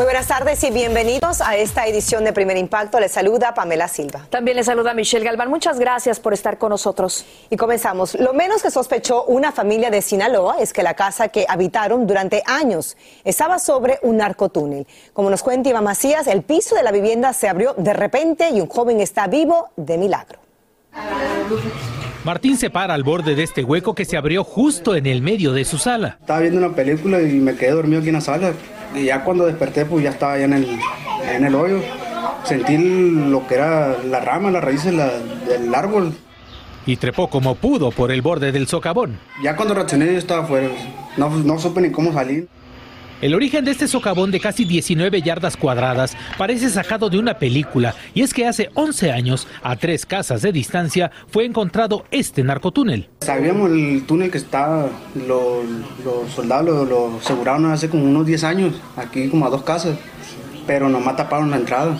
Muy buenas tardes y bienvenidos a esta edición de Primer Impacto. Les saluda Pamela Silva. También le saluda Michelle Galván. Muchas gracias por estar con nosotros. Y comenzamos. Lo menos que sospechó una familia de Sinaloa es que la casa que habitaron durante años estaba sobre un narcotúnel. Como nos cuenta Iván Macías, el piso de la vivienda se abrió de repente y un joven está vivo de milagro. Martín se para al borde de este hueco que se abrió justo en el medio de su sala. Estaba viendo una película y me quedé dormido aquí en la sala. Y ya cuando desperté, pues ya estaba allá en el, en el hoyo. Sentí lo que era la rama, las raíces la- del árbol. Y trepó como pudo por el borde del socavón. Ya cuando reaccioné yo estaba afuera. No, no supe ni cómo salir. El origen de este socavón de casi 19 yardas cuadradas parece sacado de una película, y es que hace 11 años, a tres casas de distancia, fue encontrado este narcotúnel. Sabíamos el túnel que estaba, lo- los soldados lo, lo aseguraron hace como unos 10 años, aquí como a dos casas, pero nomás taparon la entrada.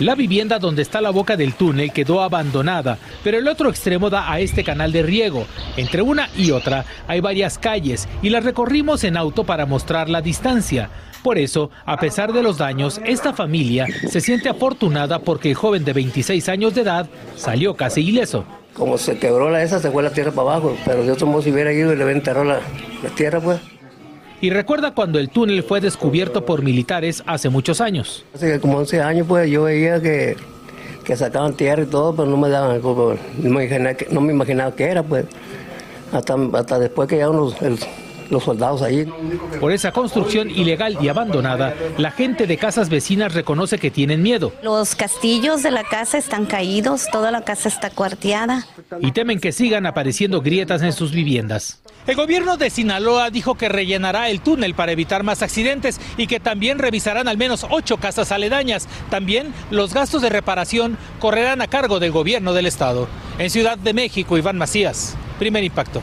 La vivienda donde está la boca del túnel quedó abandonada, pero el otro extremo da a este canal de riego. Entre una y otra hay varias calles y las recorrimos en auto para mostrar la distancia. Por eso, a pesar de los daños, esta familia se siente afortunada porque el joven de 26 años de edad salió casi ileso. Como se quebró la esa, se fue la tierra para abajo, pero de otro modo si hubiera ido y le hubiera la, la tierra, pues. Y recuerda cuando el túnel fue descubierto por militares hace muchos años. Hace como 11 años, pues, yo veía que, que sacaban tierra y todo, pero no me daban, no me imaginaba que, no me imaginaba que era, pues. Hasta, hasta después que llegaron los, el- los soldados allí. Por esa construcción ilegal y abandonada, la gente de casas vecinas reconoce que tienen miedo Los castillos de la casa están caídos, toda la casa está cuarteada. y temen que sigan apareciendo grietas en sus viviendas. El gobierno de Sinaloa dijo que rellenará el túnel para evitar más accidentes y que también revisarán al menos ocho casas aledañas. También los gastos de reparación correrán a cargo del gobierno del estado. En Ciudad de México, Iván Macías, primer impacto.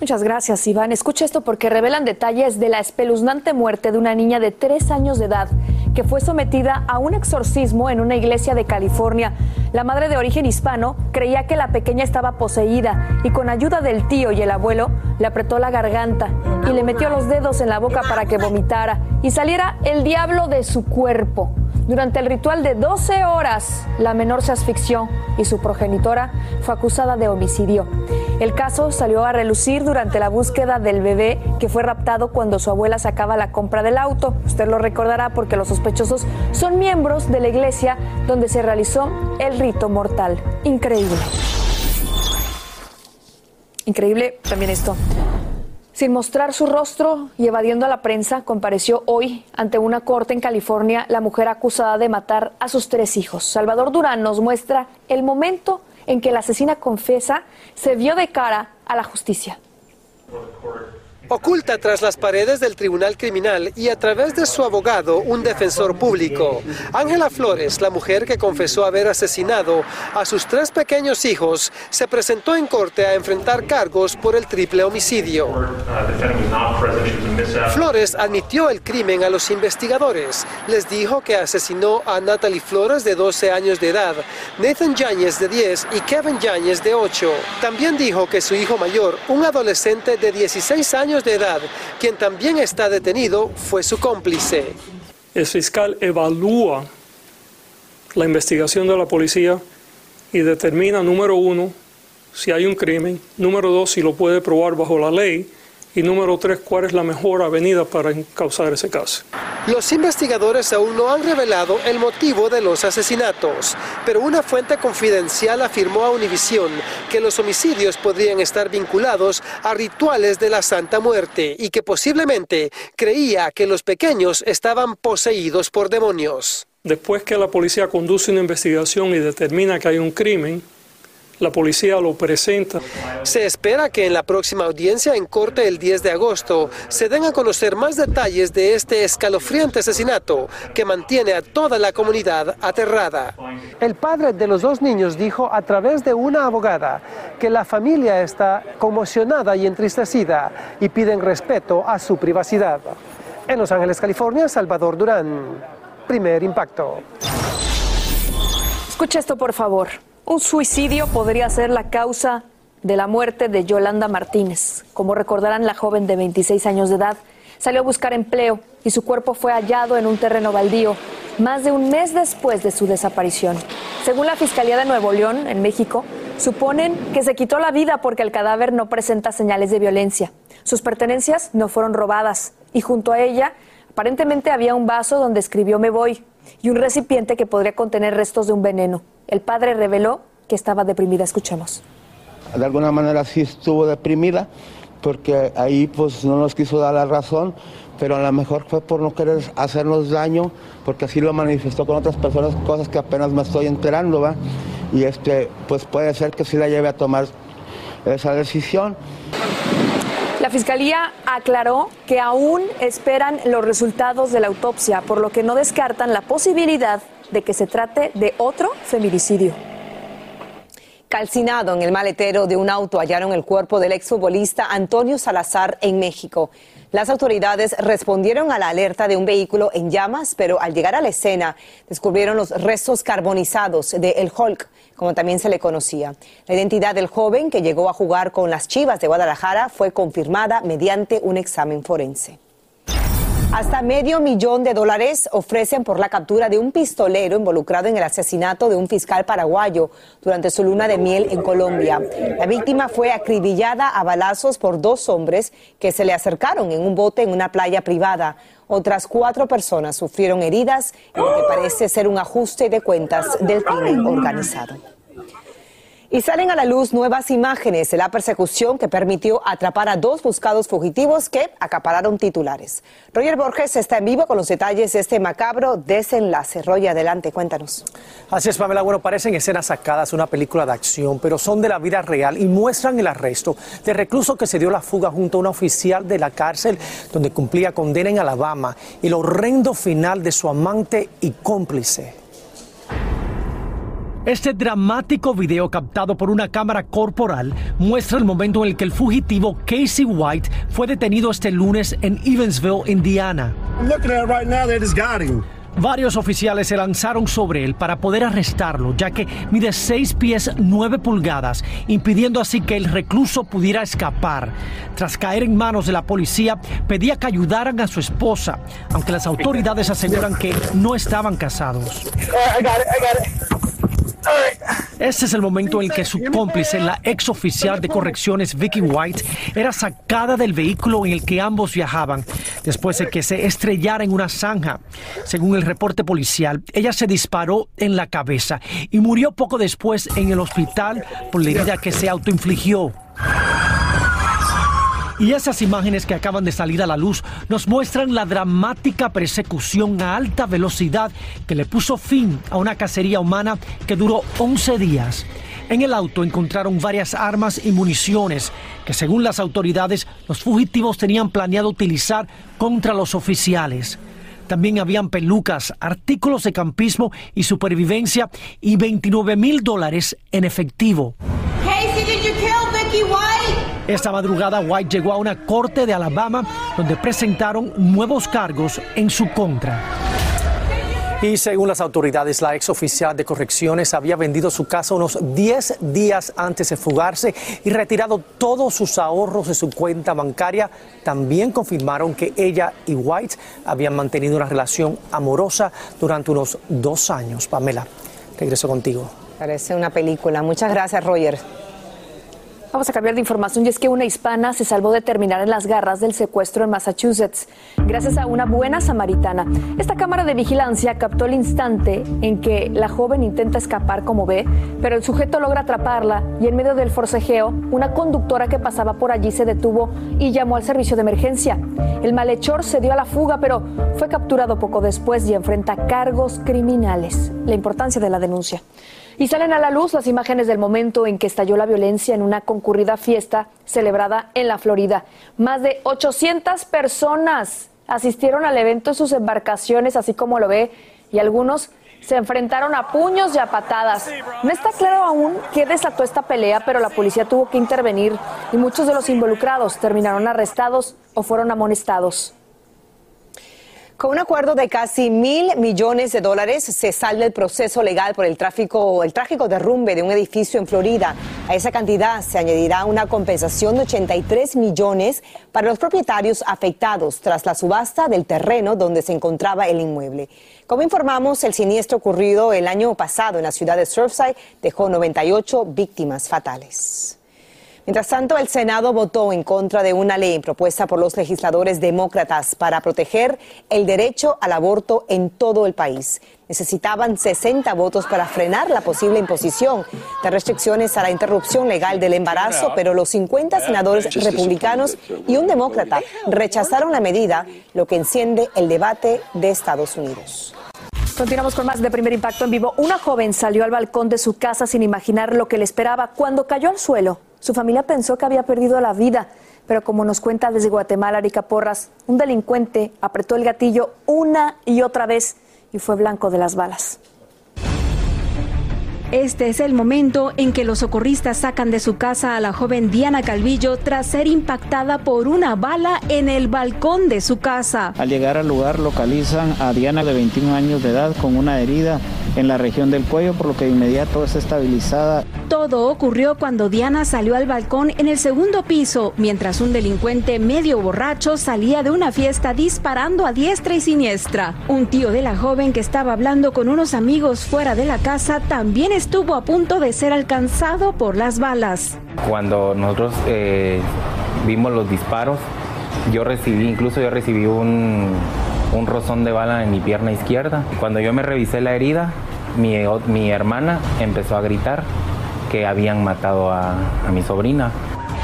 Muchas gracias, Iván. Escucha esto porque revelan detalles de la espeluznante muerte de una niña de tres años de edad que fue sometida a un exorcismo en una iglesia de California. La madre de origen hispano creía que la pequeña estaba poseída y con ayuda del tío y el abuelo le apretó la garganta y le metió los dedos en la boca para que vomitara y saliera el diablo de su cuerpo. Durante el ritual de 12 horas, la menor se asfixió y su progenitora fue acusada de homicidio. El caso salió a relucir durante la búsqueda del bebé que fue raptado cuando su abuela sacaba la compra del auto. Usted lo recordará porque los sospechosos son miembros de la iglesia donde se realizó el rito mortal. Increíble. Increíble también esto. Sin mostrar su rostro y evadiendo a la prensa, compareció hoy ante una corte en California la mujer acusada de matar a sus tres hijos. Salvador Durán nos muestra el momento en que la asesina confesa se vio de cara a la justicia. Oculta tras las paredes del Tribunal Criminal y a través de su abogado, un defensor público. Ángela Flores, la mujer que confesó haber asesinado a sus tres pequeños hijos, se presentó en corte a enfrentar cargos por el triple homicidio. Flores admitió el crimen a los investigadores. Les dijo que asesinó a Natalie Flores de 12 años de edad, Nathan Yáñez de 10 y Kevin Yáñez de 8. También dijo que su hijo mayor, un adolescente de 16 años de edad, quien también está detenido, fue su cómplice. El fiscal evalúa la investigación de la policía y determina, número uno, si hay un crimen, número dos, si lo puede probar bajo la ley, y número tres, cuál es la mejor avenida para causar ese caso. Los investigadores aún no han revelado el motivo de los asesinatos, pero una fuente confidencial afirmó a Univision que los homicidios podrían estar vinculados a rituales de la Santa Muerte y que posiblemente creía que los pequeños estaban poseídos por demonios. Después que la policía conduce una investigación y determina que hay un crimen, la policía lo presenta. Se espera que en la próxima audiencia en corte el 10 de agosto se den a conocer más detalles de este escalofriante asesinato que mantiene a toda la comunidad aterrada. El padre de los dos niños dijo a través de una abogada que la familia está conmocionada y entristecida y piden respeto a su privacidad. En Los Ángeles, California, Salvador Durán. Primer impacto. Escucha esto, por favor. Un suicidio podría ser la causa de la muerte de Yolanda Martínez. Como recordarán, la joven de 26 años de edad salió a buscar empleo y su cuerpo fue hallado en un terreno baldío más de un mes después de su desaparición. Según la Fiscalía de Nuevo León, en México, suponen que se quitó la vida porque el cadáver no presenta señales de violencia. Sus pertenencias no fueron robadas y junto a ella aparentemente había un vaso donde escribió me voy y un recipiente que podría contener restos de un veneno. El padre reveló que estaba deprimida. Escuchemos. De alguna manera sí estuvo deprimida porque ahí pues no nos quiso dar la razón, pero a lo mejor fue por no querer hacernos daño, porque así lo manifestó con otras personas, cosas que apenas me estoy enterando, ¿va? Y este, pues puede ser que sí la lleve a tomar esa decisión. La Fiscalía aclaró que aún esperan los resultados de la autopsia, por lo que no descartan la posibilidad de que se trate de otro feminicidio. Calcinado en el maletero de un auto hallaron el cuerpo del exfutbolista Antonio Salazar en México. Las autoridades respondieron a la alerta de un vehículo en llamas, pero al llegar a la escena descubrieron los restos carbonizados de El Hulk, como también se le conocía. La identidad del joven que llegó a jugar con las Chivas de Guadalajara fue confirmada mediante un examen forense. Hasta medio millón de dólares ofrecen por la captura de un pistolero involucrado en el asesinato de un fiscal paraguayo durante su luna de miel en Colombia. La víctima fue acribillada a balazos por dos hombres que se le acercaron en un bote en una playa privada. Otras cuatro personas sufrieron heridas en lo que parece ser un ajuste de cuentas del crimen organizado. Y salen a la luz nuevas imágenes de la persecución que permitió atrapar a dos buscados fugitivos que acapararon titulares. Roger Borges está en vivo con los detalles de este macabro desenlace. Roger, adelante, cuéntanos. Así es, Pamela. Bueno, parecen escenas sacadas de una película de acción, pero son de la vida real y muestran el arresto de recluso que se dio la fuga junto a una oficial de la cárcel donde cumplía condena en Alabama y el horrendo final de su amante y cómplice. Este dramático video captado por una cámara corporal muestra el momento en el que el fugitivo Casey White fue detenido este lunes en Evansville, Indiana. Varios oficiales se lanzaron sobre él para poder arrestarlo, ya que mide 6 pies 9 pulgadas, impidiendo así que el recluso pudiera escapar. Tras caer en manos de la policía, pedía que ayudaran a su esposa, aunque las autoridades aseguran que no estaban casados. Este es el momento en el que su cómplice, la ex oficial de correcciones Vicky White, era sacada del vehículo en el que ambos viajaban después de que se estrellara en una zanja. Según el reporte policial, ella se disparó en la cabeza y murió poco después en el hospital por la herida que se autoinfligió. Y esas imágenes que acaban de salir a la luz nos muestran la dramática persecución a alta velocidad que le puso fin a una cacería humana que duró 11 días. En el auto encontraron varias armas y municiones que según las autoridades los fugitivos tenían planeado utilizar contra los oficiales. También habían pelucas, artículos de campismo y supervivencia y 29 mil dólares en efectivo. Esta madrugada White llegó a una corte de Alabama donde presentaron nuevos cargos en su contra. Y según las autoridades, la ex oficial de correcciones había vendido su casa unos 10 días antes de fugarse y retirado todos sus ahorros de su cuenta bancaria. También confirmaron que ella y White habían mantenido una relación amorosa durante unos dos años. Pamela, regreso contigo. Parece una película. Muchas gracias, Roger. Vamos a cambiar de información y es que una hispana se salvó de terminar en las garras del secuestro en Massachusetts gracias a una buena samaritana. Esta cámara de vigilancia captó el instante en que la joven intenta escapar como ve, pero el sujeto logra atraparla y en medio del forcejeo, una conductora que pasaba por allí se detuvo y llamó al servicio de emergencia. El malhechor se dio a la fuga, pero fue capturado poco después y enfrenta cargos criminales. La importancia de la denuncia. Y salen a la luz las imágenes del momento en que estalló la violencia en una concurrida fiesta celebrada en la Florida. Más de 800 personas asistieron al evento en sus embarcaciones, así como lo ve, y algunos se enfrentaron a puños y a patadas. No está claro aún qué desató esta pelea, pero la policía tuvo que intervenir y muchos de los involucrados terminaron arrestados o fueron amonestados. Con un acuerdo de casi mil millones de dólares se salda el proceso legal por el tráfico, el trágico derrumbe de un edificio en Florida. A esa cantidad se añadirá una compensación de 83 millones para los propietarios afectados tras la subasta del terreno donde se encontraba el inmueble. Como informamos, el siniestro ocurrido el año pasado en la ciudad de Surfside dejó 98 víctimas fatales. Mientras tanto, el Senado votó en contra de una ley propuesta por los legisladores demócratas para proteger el derecho al aborto en todo el país. Necesitaban 60 votos para frenar la posible imposición de restricciones a la interrupción legal del embarazo, pero los 50 senadores republicanos y un demócrata rechazaron la medida, lo que enciende el debate de Estados Unidos. Continuamos con más de primer impacto en vivo. Una joven salió al balcón de su casa sin imaginar lo que le esperaba. Cuando cayó al suelo, su familia pensó que había perdido la vida. Pero como nos cuenta desde Guatemala, Arica Porras, un delincuente apretó el gatillo una y otra vez y fue blanco de las balas. Este es el momento en que los socorristas sacan de su casa a la joven Diana Calvillo tras ser impactada por una bala en el balcón de su casa. Al llegar al lugar localizan a Diana de 21 años de edad con una herida en la región del cuello, por lo que de inmediato es estabilizada. Todo ocurrió cuando Diana salió al balcón en el segundo piso, mientras un delincuente medio borracho salía de una fiesta disparando a diestra y siniestra. Un tío de la joven que estaba hablando con unos amigos fuera de la casa también estuvo a punto de ser alcanzado por las balas. Cuando nosotros eh, vimos los disparos, yo recibí, incluso yo recibí un, un rozón de bala en mi pierna izquierda. Cuando yo me revisé la herida, mi, mi hermana empezó a gritar que habían matado a, a mi sobrina.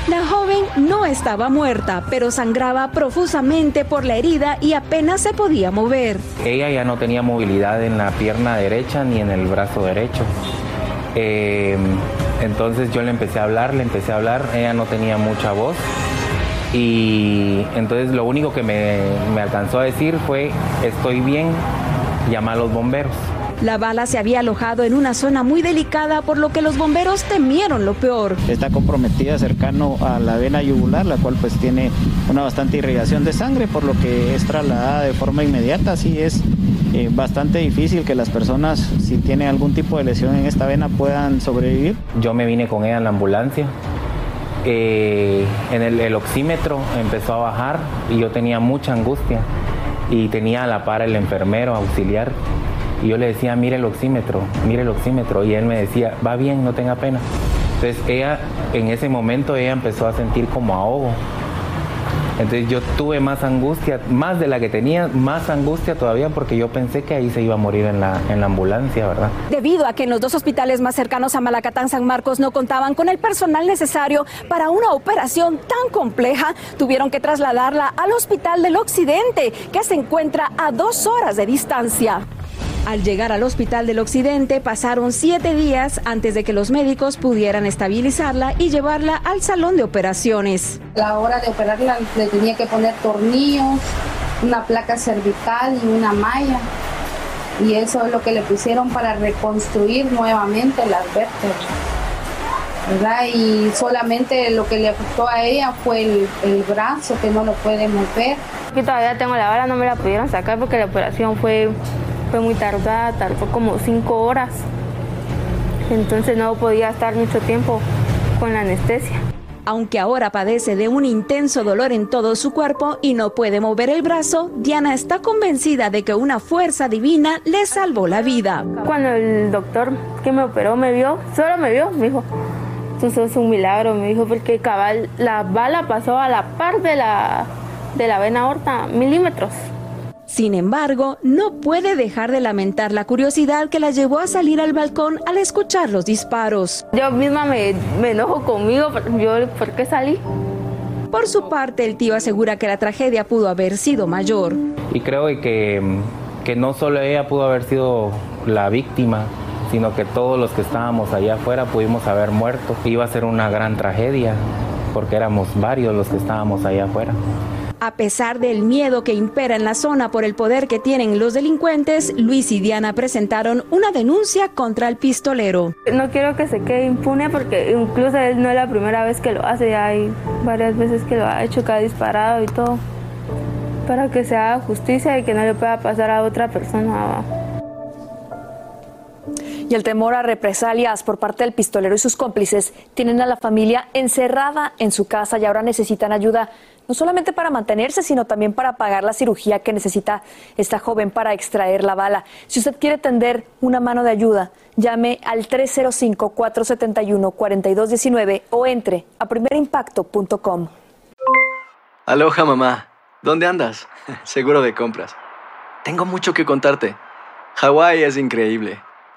La joven no estaba muerta, pero sangraba profusamente por la herida y apenas se podía mover. Ella ya no tenía movilidad en la pierna derecha ni en el brazo derecho. Eh, entonces yo le empecé a hablar, le empecé a hablar, ella no tenía mucha voz y entonces lo único que me, me alcanzó a decir fue estoy bien, llama a los bomberos. La bala se había alojado en una zona muy delicada, por lo que los bomberos temieron lo peor. Está comprometida cercano a la vena yugular, la cual pues tiene una bastante irrigación de sangre, por lo que es trasladada de forma inmediata. Así es eh, bastante difícil que las personas, si tienen algún tipo de lesión en esta vena, puedan sobrevivir. Yo me vine con ella en la ambulancia. Eh, en el, el oxímetro empezó a bajar y yo tenía mucha angustia y tenía a la par el enfermero auxiliar y yo le decía, mire el oxímetro, mire el oxímetro. Y él me decía, va bien, no tenga pena. Entonces ella, en ese momento, ella empezó a sentir como ahogo. Entonces yo tuve más angustia, más de la que tenía, más angustia todavía porque yo pensé que ahí se iba a morir en la, en la ambulancia, ¿verdad? Debido a que en los dos hospitales más cercanos a Malacatán, San Marcos, no contaban con el personal necesario para una operación tan compleja, tuvieron que trasladarla al Hospital del Occidente, que se encuentra a dos horas de distancia. Al llegar al hospital del occidente pasaron siete días antes de que los médicos pudieran estabilizarla y llevarla al salón de operaciones. A la hora de operarla le tenía que poner tornillos, una placa cervical y una malla. Y eso es lo que le pusieron para reconstruir nuevamente las vértebras. ¿verdad? Y solamente lo que le afectó a ella fue el, el brazo que no lo puede mover. Yo todavía tengo la vara, no me la pudieron sacar porque la operación fue, fue muy tardada, tardó como cinco horas. Entonces no podía estar mucho tiempo con la anestesia. Aunque ahora padece de un intenso dolor en todo su cuerpo y no puede mover el brazo, Diana está convencida de que una fuerza divina le salvó la vida. Cuando el doctor que me operó me vio, solo me vio, me dijo, eso es un milagro, me dijo, porque cabal, la bala pasó a la par de la, de la vena aorta, milímetros. Sin embargo, no puede dejar de lamentar la curiosidad que la llevó a salir al balcón al escuchar los disparos. Yo misma me, me enojo conmigo, yo, ¿por qué salí? Por su parte, el tío asegura que la tragedia pudo haber sido mayor. Y creo que, que no solo ella pudo haber sido la víctima, sino que todos los que estábamos allá afuera pudimos haber muerto. Iba a ser una gran tragedia, porque éramos varios los que estábamos allá afuera. A pesar del miedo que impera en la zona por el poder que tienen los delincuentes, Luis y Diana presentaron una denuncia contra el pistolero. No quiero que se quede impune porque incluso él no es la primera vez que lo hace, ya hay varias veces que lo ha hecho, que ha disparado y todo, para que se haga justicia y que no le pueda pasar a otra persona. Y el temor a represalias por parte del pistolero y sus cómplices tienen a la familia encerrada en su casa y ahora necesitan ayuda no solamente para mantenerse, sino también para pagar la cirugía que necesita esta joven para extraer la bala. Si usted quiere tender una mano de ayuda, llame al 305-471-4219 o entre a primerimpacto.com. Aloha mamá, ¿dónde andas? Seguro de compras. Tengo mucho que contarte. Hawái es increíble.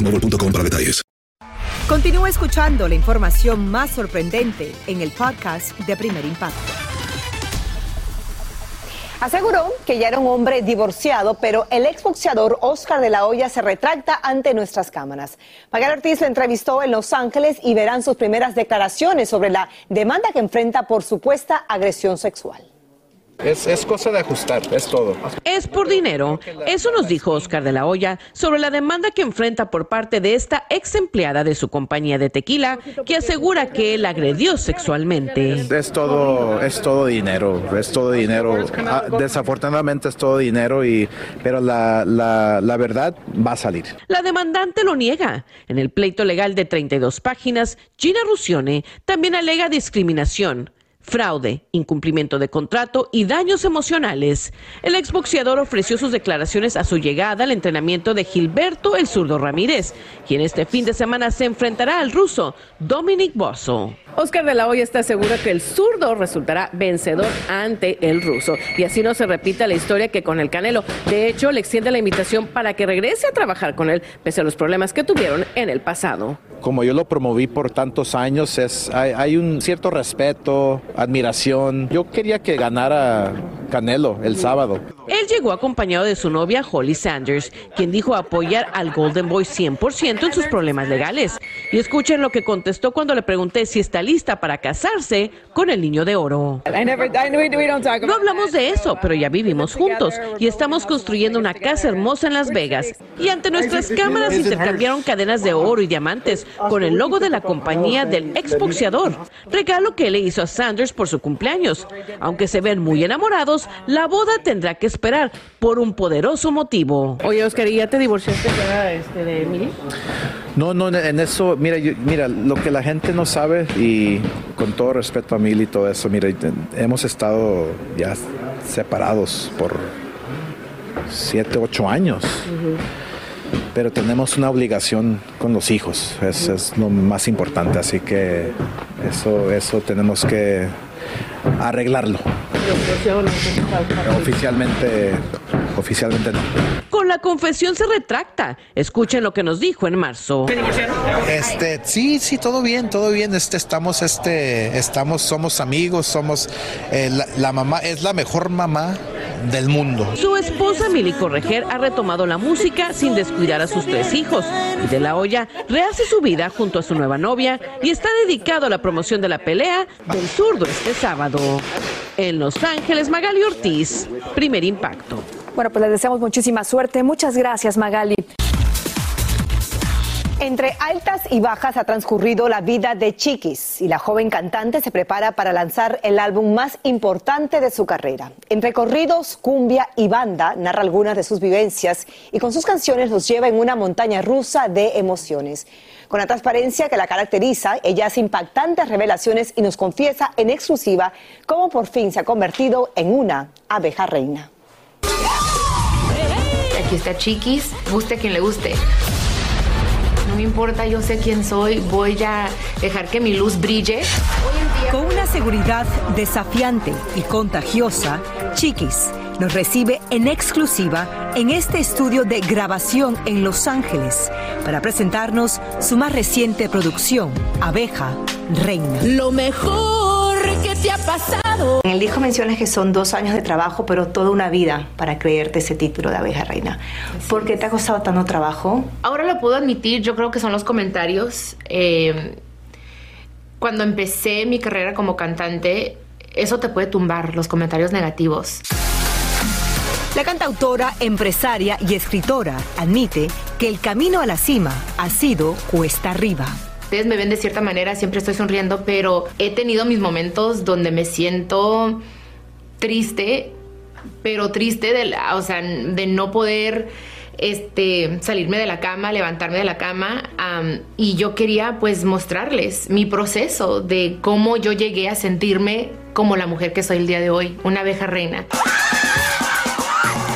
boostmobile.com para detalles. Continúa escuchando la información más sorprendente en el podcast de Primer Impacto. Aseguró que ya era un hombre divorciado, pero el exboxeador Oscar de la Hoya se retracta ante nuestras cámaras. Magal Ortiz lo entrevistó en Los Ángeles y verán sus primeras declaraciones sobre la demanda que enfrenta por supuesta agresión sexual. Es, es cosa de ajustar, es todo. Es por dinero. Eso nos dijo Oscar de la Hoya sobre la demanda que enfrenta por parte de esta ex empleada de su compañía de tequila que asegura que él agredió sexualmente. Es todo, es todo dinero, es todo dinero. Ah, desafortunadamente es todo dinero, y, pero la, la, la verdad va a salir. La demandante lo niega. En el pleito legal de 32 páginas, Gina Rusione también alega discriminación fraude, incumplimiento de contrato y daños emocionales. El exboxeador ofreció sus declaraciones a su llegada al entrenamiento de Gilberto el zurdo Ramírez, quien este fin de semana se enfrentará al ruso Dominic Bosso. Oscar de la Hoya está seguro que el zurdo resultará vencedor ante el ruso y así no se repita la historia que con el Canelo. De hecho, le extiende la invitación para que regrese a trabajar con él pese a los problemas que tuvieron en el pasado. Como yo lo promoví por tantos años, es, hay, hay un cierto respeto, admiración. Yo quería que ganara Canelo el sábado. Llegó acompañado de su novia Holly Sanders, quien dijo apoyar al Golden Boy 100% en sus problemas legales. Y escuchen lo que contestó cuando le pregunté si está lista para casarse con el niño de oro. No hablamos de eso, pero ya vivimos juntos y estamos construyendo una casa hermosa en Las Vegas. Y ante nuestras cámaras intercambiaron cadenas de oro y diamantes con el logo de la compañía del exboxeador, regalo que le hizo a Sanders por su cumpleaños. Aunque se ven muy enamorados, la boda tendrá que esperar por un poderoso motivo. Oye, Oscar, ¿y ya te divorciaste este, de Emily? No, no, en eso, mira, yo- mira, lo que la gente no sabe y con todo respeto a Mil y todo eso, mira, hemos estado ya separados por siete, ocho años, pero tenemos una obligación con los hijos, es, es lo más importante, así que eso, eso tenemos que arreglarlo. Oficialmente, oficialmente no. Con la confesión se retracta. Escuchen lo que nos dijo en marzo. Este, sí, sí, todo bien, todo bien. Este, estamos, este, estamos, somos amigos, somos, eh, la, la mamá es la mejor mamá del mundo. Su esposa Mili Correger ha retomado la música sin descuidar a sus tres hijos. Y de la olla rehace su vida junto a su nueva novia y está dedicado a la promoción de la pelea del zurdo este sábado. En Los Ángeles, Magali Ortiz, primer impacto. Bueno, pues les deseamos muchísima suerte. Muchas gracias, Magali. Entre altas y bajas ha transcurrido la vida de Chiquis y la joven cantante se prepara para lanzar el álbum más importante de su carrera. Entre corridos, cumbia y banda narra algunas de sus vivencias y con sus canciones nos lleva en una montaña rusa de emociones. Con la transparencia que la caracteriza, ella hace impactantes revelaciones y nos confiesa en exclusiva cómo por fin se ha convertido en una abeja reina. Aquí está Chiquis, guste quien le guste. No me importa, yo sé quién soy, voy a dejar que mi luz brille. Con una seguridad desafiante y contagiosa, Chiquis nos recibe en exclusiva en este estudio de grabación en Los Ángeles para presentarnos su más reciente producción, Abeja Reina. Lo mejor te ha pasado. En el disco mencionas que son dos años de trabajo, pero toda una vida para creerte ese título de abeja reina. ¿Por qué te ha costado tanto trabajo? Ahora lo puedo admitir, yo creo que son los comentarios. Eh, cuando empecé mi carrera como cantante, eso te puede tumbar, los comentarios negativos. La cantautora, empresaria y escritora admite que el camino a la cima ha sido cuesta arriba. Ustedes me ven de cierta manera, siempre estoy sonriendo, pero he tenido mis momentos donde me siento triste, pero triste de, la- o sea, de no poder este, salirme de la cama, levantarme de la cama. am, y yo quería pues mostrarles mi proceso de cómo yo llegué a sentirme como la mujer que soy el día de hoy, una abeja reina.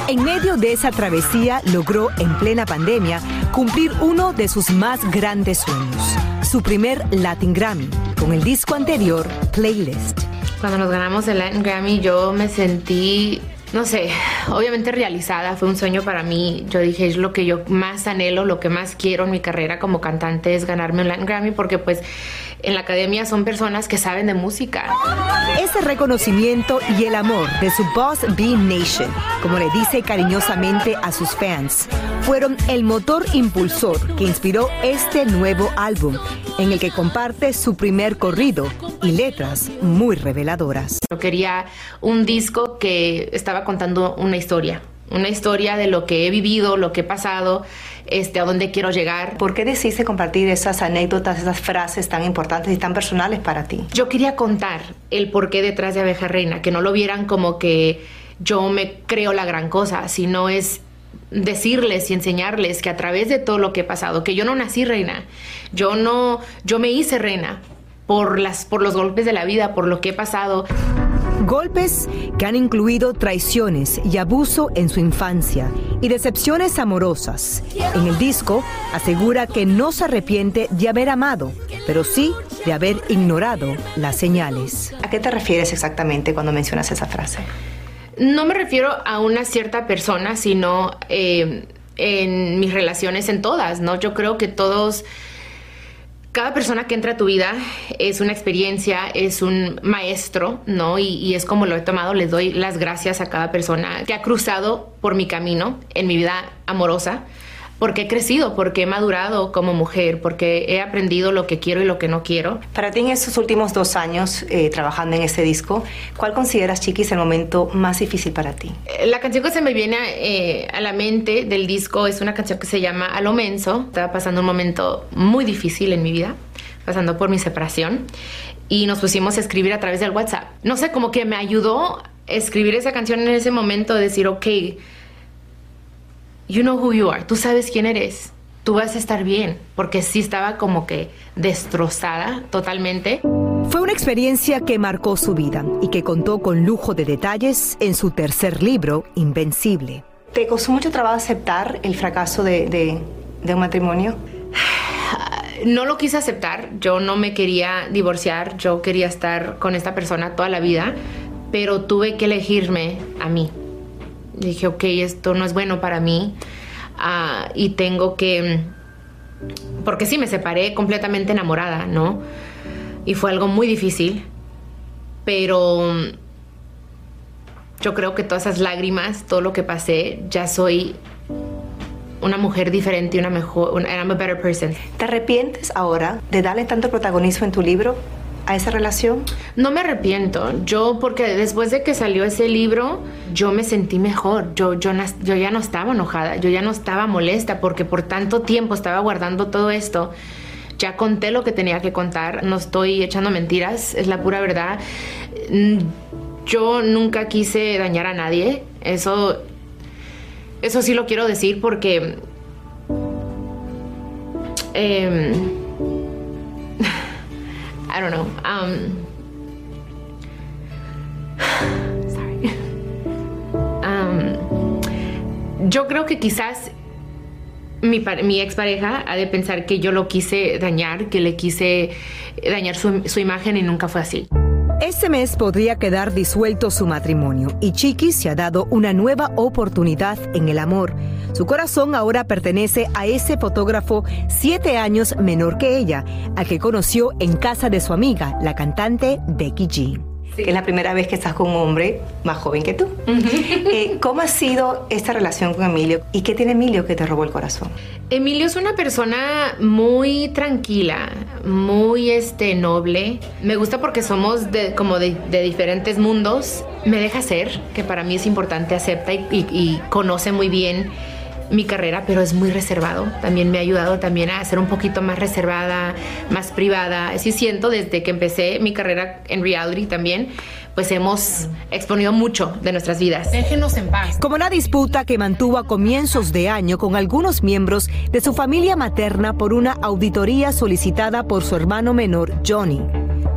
En medio de esa travesía logró en plena pandemia cumplir uno de sus más grandes sueños, su primer Latin Grammy, con el disco anterior, Playlist. Cuando nos ganamos el Latin Grammy yo me sentí, no sé, obviamente realizada, fue un sueño para mí. Yo dije, es lo que yo más anhelo, lo que más quiero en mi carrera como cantante es ganarme un Latin Grammy porque pues en la academia son personas que saben de música. Ese reconocimiento y el amor de su Boss B Nation, como le dice cariñosamente a sus fans, fueron el motor impulsor que inspiró este nuevo álbum, en el que comparte su primer corrido y letras muy reveladoras. Yo quería un disco que estaba contando una historia, una historia de lo que he vivido, lo que he pasado, este, a dónde quiero llegar. ¿Por qué decidiste compartir esas anécdotas, esas frases tan importantes y tan personales para ti? Yo quería contar el porqué detrás de Abeja Reina, que no lo vieran como que yo me creo la gran cosa, sino es decirles y enseñarles que a través de todo lo que he pasado, que yo no nací reina, yo no, yo me hice reina por las, por los golpes de la vida, por lo que he pasado. Golpes que han incluido traiciones y abuso en su infancia y decepciones amorosas. En el disco asegura que no se arrepiente de haber amado, pero sí de haber ignorado las señales. ¿A qué te refieres exactamente cuando mencionas esa frase? No me refiero a una cierta persona, sino eh, en mis relaciones en todas, ¿no? Yo creo que todos cada persona que entra a tu vida es una experiencia, es un maestro, ¿no? Y, es como lo he tomado, les doy las gracias a cada persona que ha cruzado por mi camino en mi vida amorosa porque he crecido, porque he madurado como mujer, porque he aprendido lo que quiero y lo que no quiero. Para ti en estos últimos dos años eh, trabajando en este disco, ¿cuál consideras, Chiquis, el momento más difícil para ti? Eh, la canción que se me viene eh, a la mente del disco es una canción que se llama A lo menso. Estaba pasando un momento muy difícil en mi vida, pasando por mi separación, y nos pusimos a escribir a través del WhatsApp. No sé, como que me ayudó escribir esa canción en ese momento, decir, ok, you know who you are, tú sabes quién eres, tú vas a estar bien, porque sí estaba como que destrozada totalmente. Fue una experiencia que marcó su vida y que contó con lujo de detalles en su tercer libro, Invencible. ¿Te costó mucho trabajo aceptar el fracaso de, de, de un matrimonio? No lo quise aceptar, yo no me quería divorciar, yo quería estar con esta persona toda la vida, pero tuve que elegirme a mí dije, ok, esto no es bueno para mí uh, y tengo que... Porque sí, me separé completamente enamorada, ¿no? Y fue algo muy difícil, pero yo creo que todas esas lágrimas, todo lo que pasé, ya soy una mujer diferente, una mejor, una, I'm a better person. ¿Te arrepientes ahora de darle tanto protagonismo en tu libro a esa relación? No me arrepiento. Yo, porque después de que salió ese libro, yo me sentí mejor. Yo, yo, yo ya no estaba enojada, yo ya no estaba molesta porque por tanto tiempo estaba guardando todo esto. Ya conté lo que tenía que contar, no estoy echando mentiras, es la pura verdad. Mm, yo nunca quise dañar a nadie, eso, eso sí lo quiero decir porque... Eh, I don't know. Um, sorry. Um, yo creo que quizás mi, mi expareja ha de pensar que yo lo quise dañar, que le quise dañar su, su imagen y nunca fue así. Este mes podría quedar disuelto su matrimonio y Chiqui se ha dado una nueva oportunidad en el amor. Su corazón ahora pertenece a ese fotógrafo siete años menor que ella, a que conoció en casa de su amiga, la cantante Becky G que es la primera vez que estás con un hombre más joven que tú. Eh, ¿Cómo ha sido esta relación con Emilio y qué tiene Emilio que te robó el corazón? Emilio es una persona muy tranquila, muy este, noble. Me gusta porque somos de, como de, diferentes mundos. Me deja ser, que para mí es importante, acepta y conoce muy bien mi carrera, pero es muy reservado. También me ha ayudado también a ser un poquito más reservada, más privada. Así siento desde que empecé mi carrera en reality también, pues hemos exponido mucho de nuestras vidas. Déjenos en paz. Como una disputa que mantuvo a comienzos de año con algunos miembros de su familia materna por una auditoría solicitada por su hermano menor, Johnny.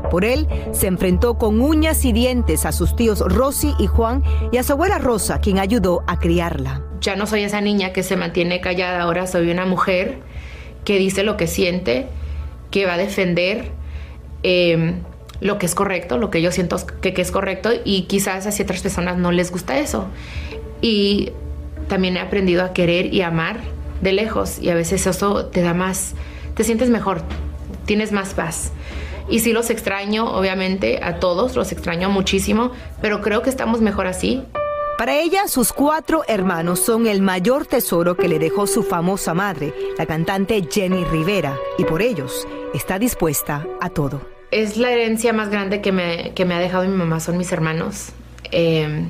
Por él, se enfrentó con uñas y dientes a sus tíos Rosy y Juan y a su abuela Rosa, quien ayudó a criarla ya no soy esa niña que se mantiene callada, ahora soy una mujer que dice lo que siente, que va a defender em, lo que es correcto, lo que yo siento que, que, es correcto y quizás a ciertas personas no les gusta eso. Y también he aprendido a querer y amar de lejos y a veces eso te da más, te sientes mejor, tienes más paz. Y sí los extraño, obviamente, a todos, los extraño muchísimo, pero creo que estamos mejor así. Para ella, sus cuatro hermanos son el mayor tesoro que le dejó su famosa madre, la cantante Jenny Rivera, y por ellos está dispuesta a todo. Es la herencia más grande que me, que me ha dejado mi mamá, son mis hermanos. Em,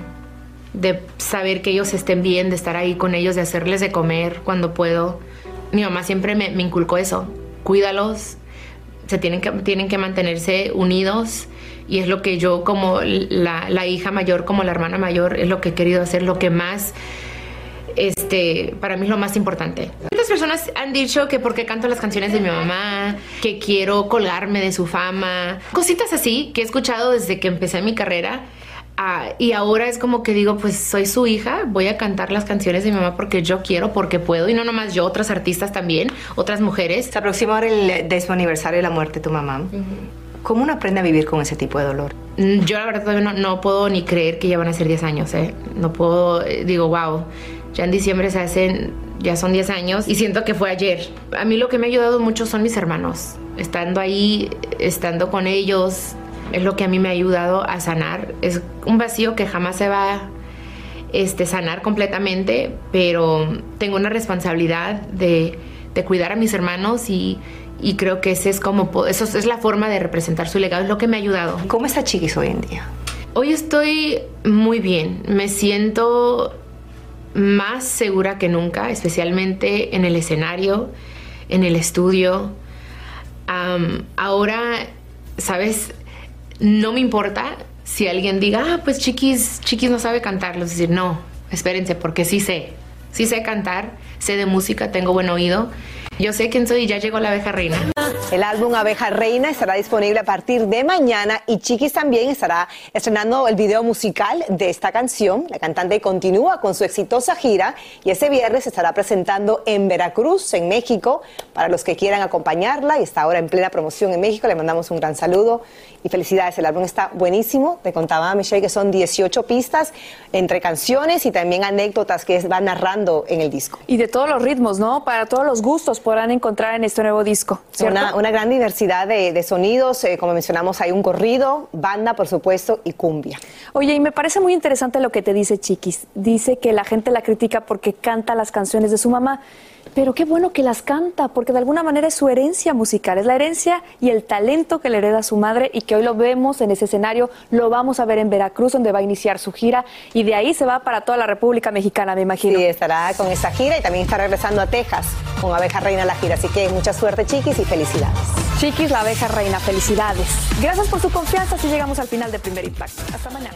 de saber que ellos estén bien, de estar ahí con ellos, de hacerles de comer cuando puedo. Mi mamá siempre me, me inculcó eso. Cuídalos, se tienen que, tienen que mantenerse unidos y es lo que yo como la, hija mayor, como la hermana mayor, es lo que he querido hacer, lo que más, este, para mí es lo más importante. Muchas personas han dicho que porque canto las canciones de mi mamá, que quiero colgarme de su fama, cositas así que he escuchado desde que empecé mi carrera. Ah, y ahora es como que digo, pues soy su hija, voy a cantar las canciones de mi mamá porque yo quiero, porque puedo, y no nomás yo, otras artistas también, otras mujeres. Se aproxima ahora el décimo aniversario de la muerte de tu mamá. ¿Cómo uno aprende a vivir con ese tipo de dolor? Mm, yo la verdad todavía no, puedo ni creer que ya van a ser 10 años, ¿eh? No puedo, eh, digo, wow, ya en diciembre se hacen, ya son 10 años y siento que fue ayer. A mí lo que me ha ayudado mucho son mis hermanos. estando ahí, estando con ellos, es lo que a mí me ha ayudado a sanar. Es un vacío que jamás se va este, sanar completamente, pero tengo una responsabilidad de, de cuidar a mis hermanos y, y creo que ese es como eso es la forma de representar su legado, es lo que me ha ayudado. ¿Cómo está Chiquis hoy en día? Hoy estoy muy bien, me siento más segura que nunca, especialmente en el escenario, en el estudio. ahora, sabes, no me importa si alguien diga, ah, pues Chiquis, Chiquis no sabe cantar. Es decir, no, espérense, porque sí sé, sí sé cantar, sé de música, tengo buen oído. Yo sé quién soy y ya llegó la abeja reina. El álbum Abeja Reina estará disponible a partir de mañana y Chiquis también estará estrenando el video musical de esta canción. La cantante continúa con su exitosa gira y ese viernes se estará presentando en Veracruz, en México. Para los que quieran acompañarla y está ahora en plena promoción en México, le mandamos un gran saludo y felicidades. El álbum está buenísimo. Te contaba Michelle que son 18 pistas entre canciones y también anécdotas que va narrando en el disco. Y de todos los ritmos, ¿no? Para todos los gustos podrán encontrar en este nuevo disco. Una, una, gran diversidad de, sonidos, eh, como mencionamos, hay un corrido, banda, por supuesto, y cumbia. Oye, y me parece muy interesante lo que te dice Chiquis. Dice que la gente la critica porque canta las canciones de su mamá. Pero qué bueno que las canta, porque de alguna manera es su herencia musical, es la herencia y el talento que le hereda su madre y que hoy lo vemos en ese escenario, lo vamos a ver en Veracruz, donde va a iniciar su gira y de ahí se va para toda la República Mexicana, me imagino. Sí, estará con esa gira y también está regresando a Texas con Abeja Reina la gira, así que mucha suerte Chiquis y felicidades. Chiquis, la Abeja Reina, felicidades. Gracias por su confianza, así llegamos al final de Primer Impacto. Hasta mañana.